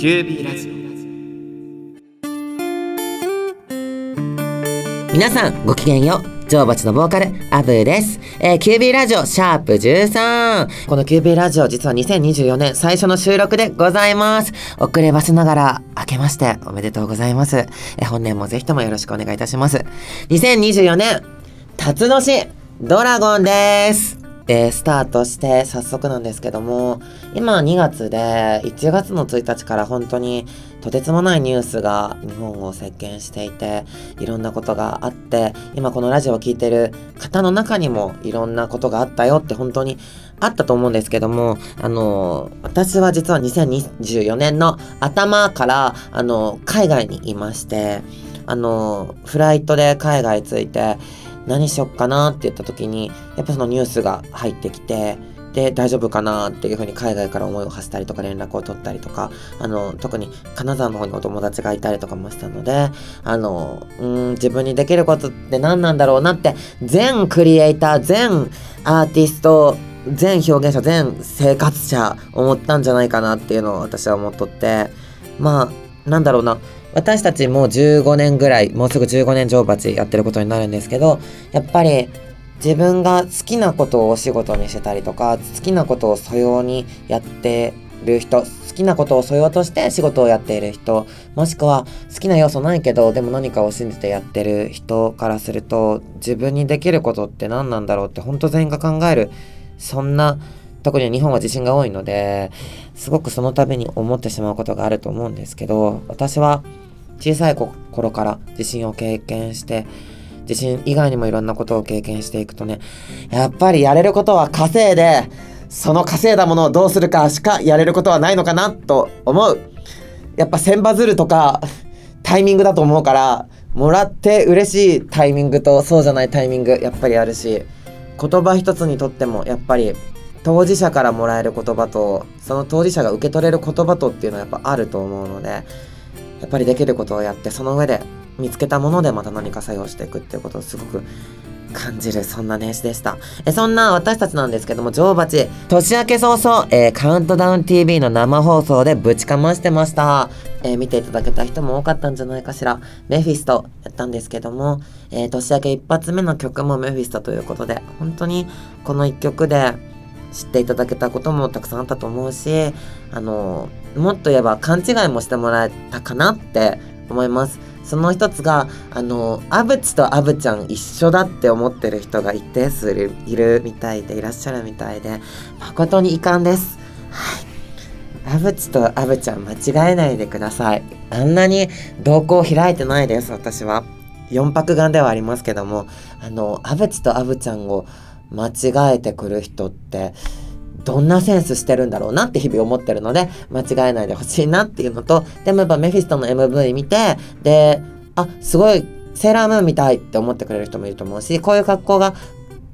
キュービーラジオ皆さんごきげんよう女王蜂のボーカル、アブーです。えー、キュービーラジオ、シャープ13。このキュービーラジオ、実は2024年最初の収録でございます。遅ればせながら、明けましておめでとうございます。えー、本年もぜひともよろしくお願いいたします。2024年、辰年、ドラゴンです。で、スタートして早速なんですけども、今2月で1月の1日から本当にとてつもないニュースが日本を席巻していて、いろんなことがあって、今このラジオを聴いてる方の中にもいろんなことがあったよって本当にあったと思うんですけども、あの、私は実は2024年の頭から、あの、海外にいまして、あの、フライトで海外着いて、何しよっかなって言った時に、やっぱそのニュースが入ってきて、で、大丈夫かなっていうふうに海外から思いを馳せたりとか連絡を取ったりとか、あの、特に金沢の方にお友達がいたりとかもしたので、あの、うん、自分にできることって何なんだろうなって、全クリエイター、全アーティスト、全表現者、全生活者思ったんじゃないかなっていうのを私は思っとって、まあ、なんだろうな、私たちも15年ぐらい、もうすぐ15年乗鉢やってることになるんですけど、やっぱり自分が好きなことをお仕事にしてたりとか、好きなことを素養にやってる人、好きなことを素養として仕事をやっている人、もしくは好きな要素ないけど、でも何かを信じてやってる人からすると、自分にできることって何なんだろうって本当全員が考える、そんな特に日本は地震が多いので、すごくその度に思ってしまうことがあると思うんですけど、私は小さい頃から地震を経験して、地震以外にもいろんなことを経験していくとね、やっぱりやれることは稼いで、その稼いだものをどうするかしかやれることはないのかなと思う。やっぱ千羽鶴とかタイミングだと思うから、もらって嬉しいタイミングとそうじゃないタイミングやっぱりあるし、言葉一つにとってもやっぱり当事者からもらえる言葉とその当事者が受け取れる言葉とっていうのはやっぱあると思うのでやっぱりできることをやってその上で見つけたものでまた何か作用していくっていうことをすごく感じる、そんな年始でした。えそんな私たちなんですけども、女王蜂、年明け早々、えー、カウントダウン TV の生放送でぶちかましてました。えー、見ていただけた人も多かったんじゃないかしら。メフィストやったんですけども、えー、年明け一発目の曲もメフィストということで、本当にこの一曲で、知っていただけたこともたくさんあったと思うし、あの、もっと言えば勘違いもしてもらえたかなって思います。その一つが、あの、アブチとアブちゃん一緒だって思ってる人が一定数いるみたいで、いらっしゃるみたいで、誠に遺憾です。はい。アブチとアブちゃん間違えないでください。あんなに動向を開いてないです、私は。4泊眼ではありますけども、あの、アブチとアブちゃんを間違えてくる人ってどんなセンスしてるんだろうなって日々思ってるので間違えないでほしいなっていうのとでもやっぱメフィストの MV 見てであすごいセーラームーンみたいって思ってくれる人もいると思うしこういう格好が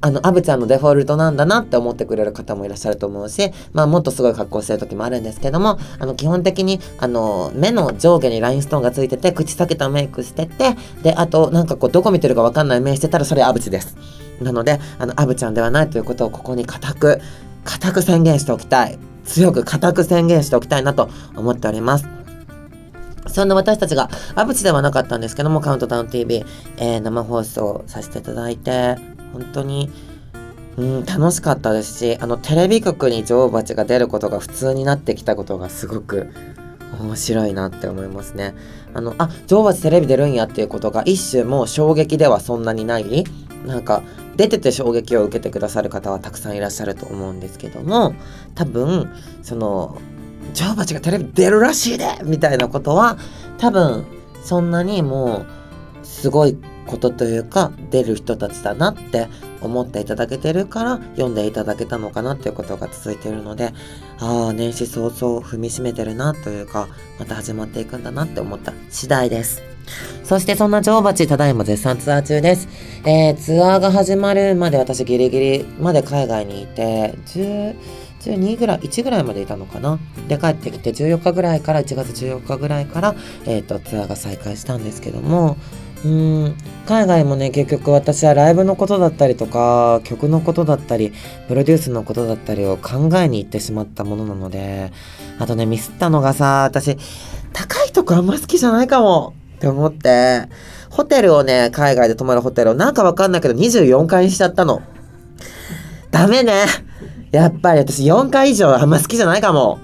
あの、アブちゃんのデフォルトなんだなって思ってくれる方もいらっしゃると思うし、まあ、もっとすごい格好してる時もあるんですけども、あの、基本的に、あの、目の上下にラインストーンがついてて、口裂けたメイクしてて、で、あと、なんかこう、どこ見てるかわかんない目してたら、それアブチです。なので、あの、アブちゃんではないということをここに固く、固く宣言しておきたい。強く固く宣言しておきたいなと思っております。そんな私たちが、アブチではなかったんですけども、カウントダウン TV、えー、生放送させていただいて、本当に、うん、楽しかったですし、あの、テレビ局に女王蜂が出ることが普通になってきたことがすごく面白いなって思いますね。あの、あ、女王蜂テレビ出るんやっていうことが一種もう衝撃ではそんなにないなんか出てて衝撃を受けてくださる方はたくさんいらっしゃると思うんですけども多分その「女王蜂がテレビ出るらしいで!」みたいなことは多分そんなにもうすごいことというか出る人たちだなって思っていただけてるから読んでいただけたのかなっていうことが続いているのでああ年始早々踏みしめてるなというかまた始まっていくんだなって思った次第です。そしてそんな女王蜂、ただいま絶賛ツアー中です。えー、ツアーが始まるまで私ギリギリまで海外にいて、10、12ぐらい、1ぐらいまでいたのかな。で、帰ってきて14日ぐらいから、1月14日ぐらいから、えっ、ー、と、ツアーが再開したんですけども、うん海外もね結局私はライブのことだったりとか曲のことだったりプロデュースのことだったりを考えに行ってしまったものなのであとねミスったのがさ私高いとこあんま好きじゃないかもって思ってホテルをね海外で泊まるホテルをなんかわかんないけど24階にしちゃったのダメねやっぱり私4階以上あんま好きじゃないかも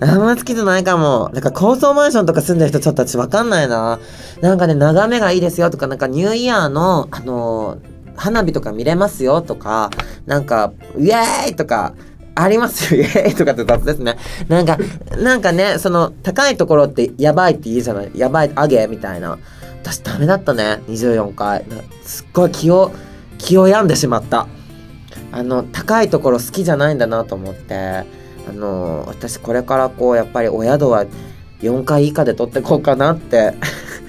あんま好きじゃないかも。なんか高層マンションとか住んでる人ちょっと私わかんないな。なんかね、眺めがいいですよとか、なんかニューイヤーの、あのー、花火とか見れますよとか、なんか、イエーイとか、ありますよ、イエーイとかって雑ですね。なんか、なんかね、その、高いところってやばいって言うじゃない？やばい、あげみたいな。私ダメだったね、24回。すっごい気を、気を病んでしまった。あの、高いところ好きじゃないんだなと思って。あの私これからこうやっぱりお宿は4回以下で取ってこうかなって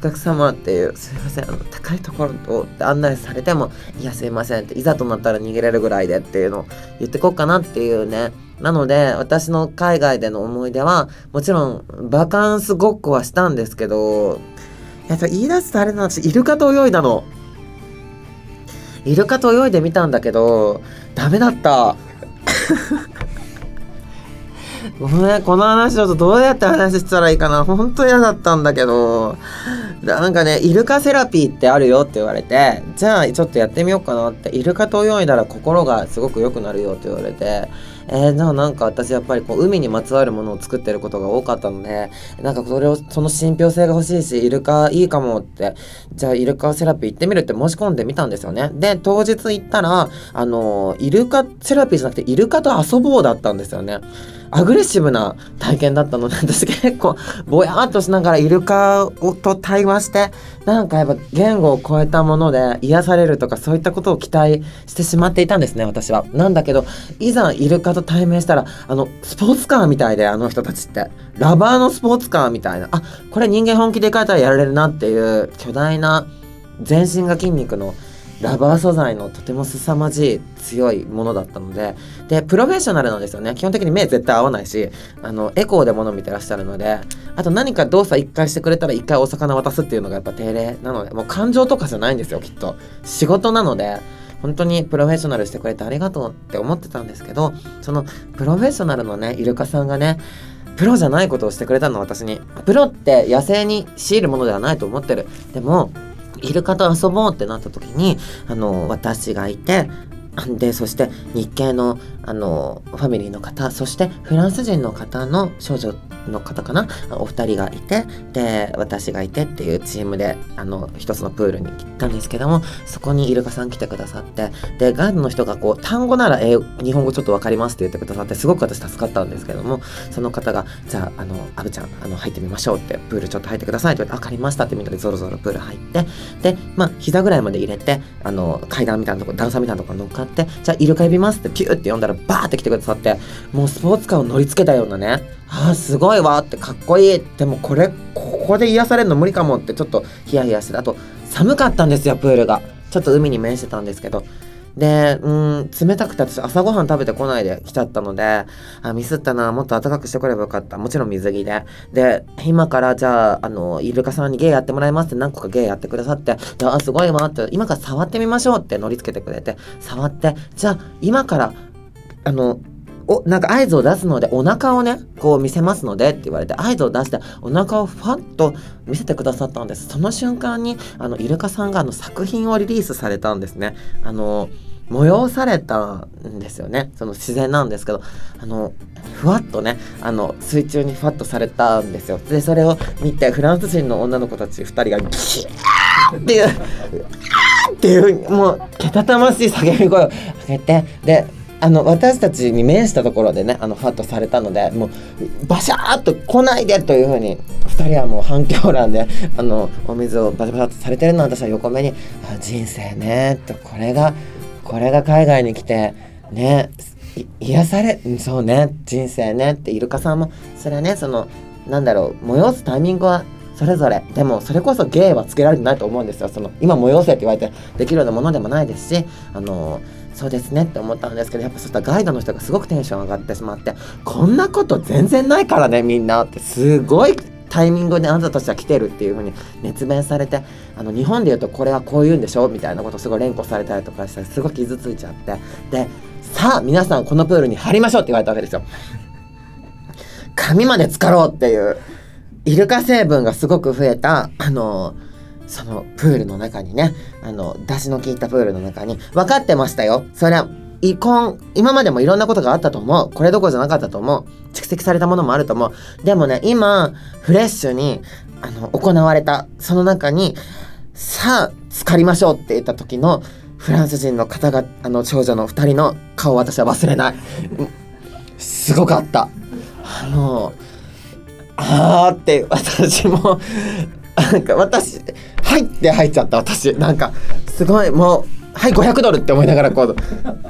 客様っていうすいませんあの高いところと案内されてもいやすいませんっていざとなったら逃げれるぐらいでっていうのを言ってこうかなっていうね。なので私の海外での思い出はもちろんバカンスごっこはしたんですけどやっぱ言い出すとあれなんですイルカと泳いだの。イルカと泳いでみたんだけどダメだった。ごめん、この話ちょっとどうやって話したらいいかな。ほんと嫌だったんだけど、なんかね、イルカセラピーってあるよって言われて、じゃあちょっとやってみようかなって、イルカと泳いだら心がすごく良くなるよって言われて、えー、じゃあなんか私やっぱりこう海にまつわるものを作ってることが多かったので、なんかそれを、その信憑性が欲しいし、イルカいいかもって、じゃあイルカセラピー行ってみるって申し込んでみたんですよね。で、当日行ったら、あのイルカセラピーじゃなくてイルカと遊ぼうだったんですよね。アグレッシブな体験だったので私 結構ぼやっとしながらイルカと対話してなんかやっぱ言語を超えたもので癒されるとかそういったことを期待してしまっていたんですね私は。なんだけどいざイルカと対面したらあのスポーツカーみたいであの人たちってラバーのスポーツカーみたいなあこれ人間本気で書いたらやられるなっていう巨大な全身が筋肉のラバー素材のとても凄まじい強いものだったのででプロフェッショナルなんですよね。基本的に目絶対合わないしあのエコーで物見てらっしゃるのであと何か動作1回してくれたら1回お魚渡すっていうのがやっぱ定例なのでもう感情とかじゃないんですよきっと。仕事なので本当にプロフェッショナルしてくれてありがとうって思ってたんですけどそのプロフェッショナルのねイルカさんがねプロじゃないことをしてくれたの私に。プロって野生に強いるものではないと思ってる。でもイルカと遊ぼうってなった時にあの私がいてでそして日系のあのファミリーの方そしてフランス人の方の少女の方かな？お二人がいてで私がいてっていうチームであの一つのプールに行ったんですけどもそこにイルカさん来てくださってでガイドの人がこう単語なら英日本語ちょっと分かりますって言ってくださってすごく私助かったんですけどもその方がじゃああのアブちゃんあの入ってみましょうってプールちょっと入ってくださいって言われて分かりましたってみんなでゾロゾロプール入ってでまあ膝ぐらいまで入れてあの階段みたいなとこ段差みたいなとこ乗っかってじゃあイルカ呼びますってピューって呼んだらバーって来てくださってもうスポーツカーを乗り付けたようなね。あーすごいわってかっこいい。でもこれここで癒されるの無理かもってちょっとヒヤヒヤしてあと寒かったんですよプールが。ちょっと海に面してたんですけどで、うん、冷たくて私朝ごはん食べてこないで来ちゃったので、あ、ミスったな、もっと暖かくしてくればよかった。もちろん水着で。で、今からじゃあ、あの、イルカさんに芸やってもらいますって何個か芸やってくださって、あ、すごいわって、今から触ってみましょうって乗り付けてくれて、触って、じゃあ、今から、あの、お、なんか合図を出すので、お腹をね、こう見せますのでって言われて、合図を出して、お腹をファッと見せてくださったんです。その瞬間に、あの、イルカさんがあの作品をリリースされたんですね。あの、催されたんですよね。その自然なんですけど、あの、ふわっとね、あの、水中にふわっとされたんですよ。で、それを見て、フランス人の女の子たち2人が、ギャーっていう、っていう、もう、けたたましい叫び声を上げて、で、あの私たちに面したところでねあのファッとされたのでもうバシャーっと来ないでというふうに2人はもう反響欄であのお水をバシャバシャとされてるの私は横目に「あ人生ね」とこれがこれが海外に来てね癒されそうね人生ねってイルカさんもそれはねそのなんだろう催すタイミングはそれぞれでもそれこそ芸はつけられてないと思うんですよ。その今催せって言われてできるようなものでもないですしあのそうですねって思ったんですけどやっぱそうしたガイドの人がすごくテンション上がってしまってこんなこと全然ないからねみんなってすごいタイミングであなたたちは来てるっていう風に熱弁されてあの日本で言うとこれはこう言うんでしょみたいなことすごい連呼されたりとかしてすごい傷ついちゃってでさあ皆さんこのプールに入りましょうって言われたわけですよ。髪まで浸かろうっていうイルカ成分がすごく増えたあのそのプールの中にねあの出汁の効いたプールの中に分かってましたよ。それは遺恨今までもいろんなことがあったと思う。これどころじゃなかったと思う。蓄積されたものもあると思う。でもね今フレッシュにあの行われたその中にさあ浸かりましょうって言った時のフランス人の方があの少女の2人の顔を私は忘れない。すごかった。あのあーって私もなんか私入って入っちゃった私。なんかすごいもうはい500ドルって思いながらこう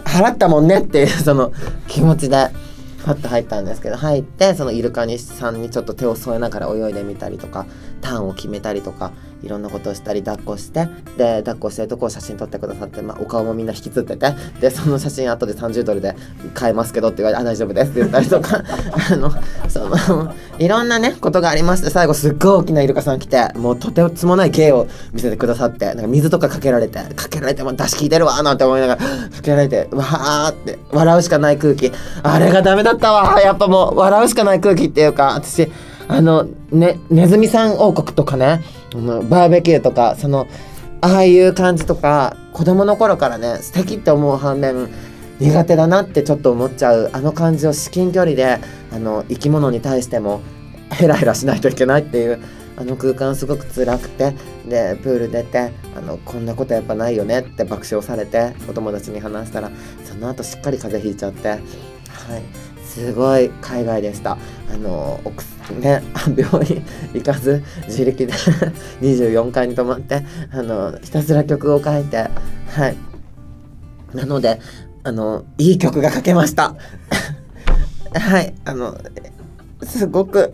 払ったもんねっていうその気持ちで。パッと入ったんですけど入ってそのイルカにさんにちょっと手を添えながら泳いでみたりとかターンを決めたりとかいろんなことをしたり抱っこしてで抱っこしてるとこを写真撮ってくださって、まあ、お顔もみんな引きつっててでその写真後で30ドルで買えますけどって言われて「あ大丈夫です」って言ったりとか あのそのいろんなねことがありまして最後すっごい大きなイルカさん来てもうとてつもない芸を見せてくださってなんか水とかかけられてかけられても出し聞いてるわなんて思いながらかけられてわーって笑うしかない空気。あれがダメだったわ。やっぱもう笑うしかない空気っていうか私あのねネズミさん王国とかねバーベキューとかそのああいう感じとか子供の頃からね素敵って思う反面苦手だなってちょっと思っちゃうあの感じを至近距離であの生き物に対してもヘラヘラしないといけないっていうあの空間すごく辛くてでプール出てあのこんなことやっぱないよねって爆笑されてお友達に話したらその後しっかり風邪ひいちゃってはい。すごい海外でした。あのね 病院行かず自力で 24階に泊まってあのひたすら曲を書いてはい。なのであのいい曲が書けました。はい。あのすごく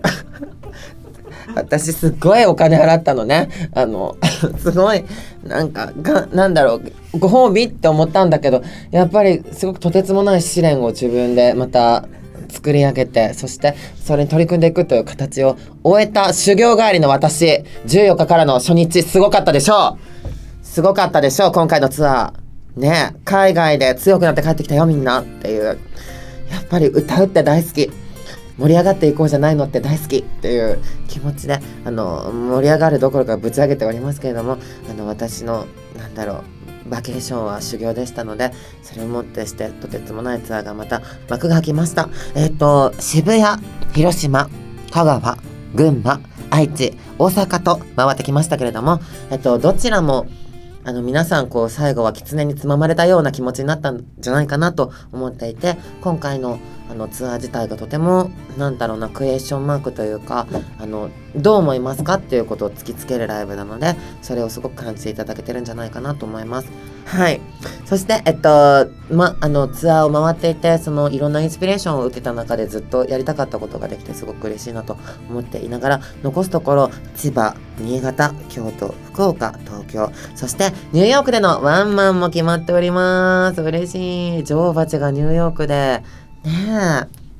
私すっごいお金払ったのね。あのすごいなんかがなんだろうご褒美って思ったんだけどやっぱりすごくとてつもない試練を自分でまた作り上げてそしてそれに取り組んでいくという形を終えた修行帰りの私。14日からの初日すごかったでしょう。すごかったでしょう今回のツアー。ね海外で強くなって帰ってきたよみんなっていう。やっぱり歌うって大好き。盛り上がっていこうじゃないのって大好き。っていう気持ちであの盛り上がるどころかぶち上げておりますけれどもあの私のなんだろうバケーションは修行でしたので、それをもってしてとてつもないツアーがまた幕が開きました。えっ、ー、と、渋谷、広島、香川、群馬、愛知、大阪と回ってきましたけれども、えっ、と、どちらもあの皆さんこう最後は狐につままれたような気持ちになったんじゃないかなと思っていて今回のあのツアー自体がとてもなんだろうなクエスチョンマークというかあのどう思いますかっていうことを突きつけるライブなのでそれをすごく感じていただけてるんじゃないかなと思います。はい。そして、えっと、ま、あの、ツアーを回っていて、その、いろんなインスピレーションを受けた中でずっとやりたかったことができて、すごく嬉しいなと思っていながら、残すところ、千葉、新潟、京都、福岡、東京、そして、ニューヨークでのワンマンも決まっております。嬉しい。女王蜂がニューヨークで、ね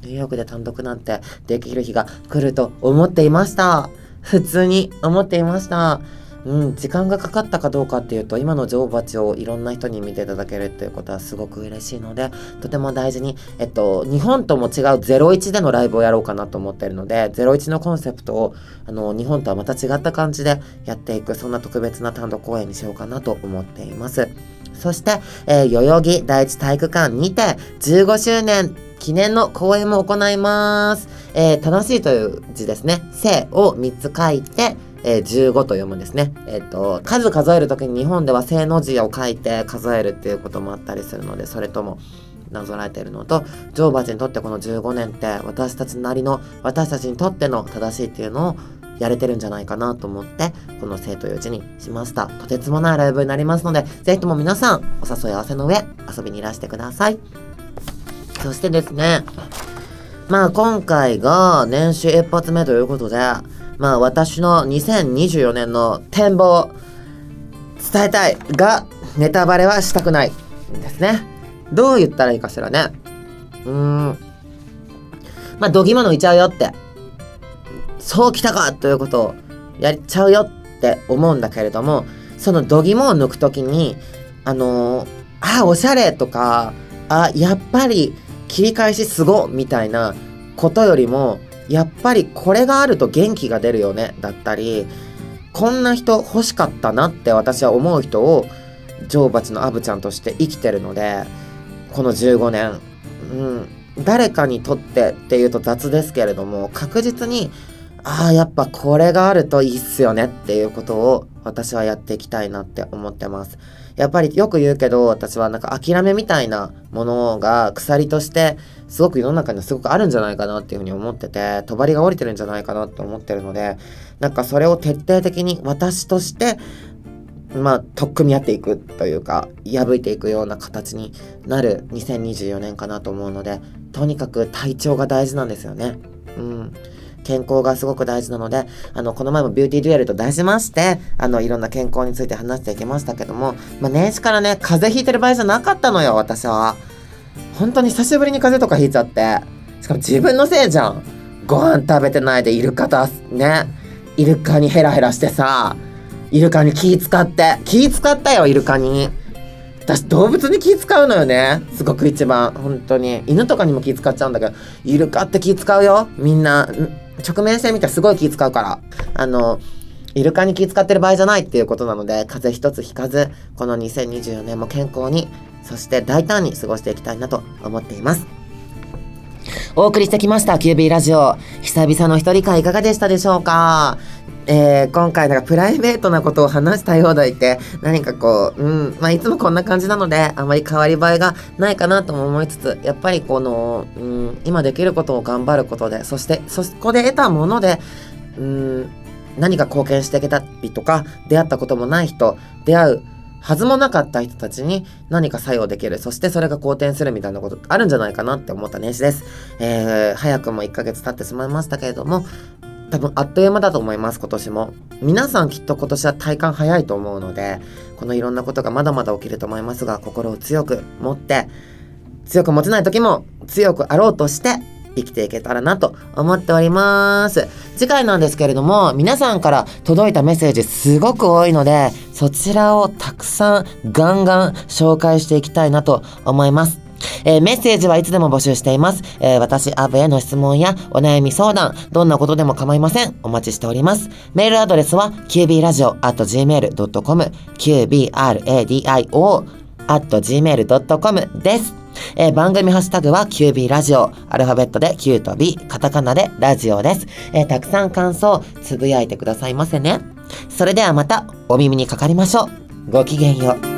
え、ニューヨークで単独なんてできる日が来ると思っていました。普通に思っていました。うん、時間がかかったかどうかっていうと今の女王蜂をいろんな人に見ていただけるっていうことはすごく嬉しいのでとても大事に、えっと、日本とも違う01でのライブをやろうかなと思ってるので01のコンセプトをあの日本とはまた違った感じでやっていくそんな特別な単独公演にしようかなと思っています。そして、えー、代々木第一体育館にて15周年記念の公演も行います。えー、楽しいという字ですね。生を3つ書いて、えー、15と読むんですね。えっ、ー、と、数数える時に日本では正の字を書いて数えるっていうこともあったりするので、それともなぞらえているのと、女王蜂にとってこの15年って私たちなりの、私たちにとっての正しいっていうのをやれてるんじゃないかなと思って、この生という字にしました。とてつもないライブになりますので、ぜひとも皆さん、お誘い合わせの上、遊びにいらしてください。そしてですね、まあ今回が年始一発目ということで、まあ私の2024年の展望を伝えたいが、ネタバレはしたくないですね。どう言ったらいいかしらね。うーん。まあ、どぎも抜いちゃうよって。そうきたかということをやっちゃうよって思うんだけれどもその度肝を抜く時にあのー、あおしゃれとかあやっぱり切り返しすごみたいなことよりもやっぱりこれがあると元気が出るよねだったりこんな人欲しかったなって私は思う人を女王蜂のアブちゃんとして生きてるのでこの15年、うん、誰かにとってっていうと雑ですけれども確実にああやっぱこれがあるといいっすよねっていうことを私はやっていきたいなって思ってます。やっぱりよく言うけど私はなんか諦めみたいなものが鎖としてすごく世の中にはすごくあるんじゃないかなっていうふうに思ってて帳が降りてるんじゃないかなって思ってるのでなんかそれを徹底的に私としてまあ取っ組み合っていくというか破いていくような形になる2024年かなと思うのでとにかく体調が大事なんですよね。うん健康がすごく大事なので、あの、この前もビューティーデュエルと題しまして、あの、いろんな健康について話していきましたけども、まあ、年始からね、風邪ひいてる場合じゃなかったのよ、私は。本当に久しぶりに風邪とかひいちゃって。しかも自分のせいじゃん。ご飯食べてないでイルカと、ね、イルカにヘラヘラしてさ、イルカに気使って、気使ったよ、イルカに。私動物に気使うのよね。すごく一番。本当に。犬とかにも気使っちゃうんだけど。イルカって気使うよ。みんな。直面してみたらすごい気使うから。あのイルカに気使ってる場合じゃないっていうことなので風邪一つひかずこの2024年も健康にそして大胆に過ごしていきたいなと思っています。お送りしてきました QB ラジオ。久々の一人会いかがでしたでしょうか？えー、今回なんかプライベートなことを話したようでいて何かこう、うんまあ、いつもこんな感じなのであまり変わり映えがないかなとも思いつつやっぱりこの、うん、今できることを頑張ることでそしてそこで得たもので、うん、何か貢献していけたりとか出会ったこともない人出会うはずもなかった人たちに何か作用できる。そしてそれが好転するみたいなことあるんじゃないかなって思った年始です。えー、早くも1ヶ月経ってしまいましたけれども、多分あっという間だと思います、今年も。皆さんきっと今年は体感早いと思うので、このいろんなことがまだまだ起きると思いますが、心を強く持って、強く持てない時も強くあろうとして生きていけたらなと思っております。次回なんですけれども、皆さんから届いたメッセージすごく多いので、そちらをたくさんガンガン紹介していきたいなと思います。えー、メッセージはいつでも募集しています。えー、私、アブへの質問やお悩み相談、どんなことでも構いません。お待ちしております。メールアドレスは qbradio.gmail.com、qbradio gmail.com です。えー、番組ハッシュタグは QB ラジオ。アルファベットで Q と B、カタカナでラジオです。えー、たくさん感想、つぶやいてくださいませね。それではまたお耳にかかりましょう。ごきげんよう。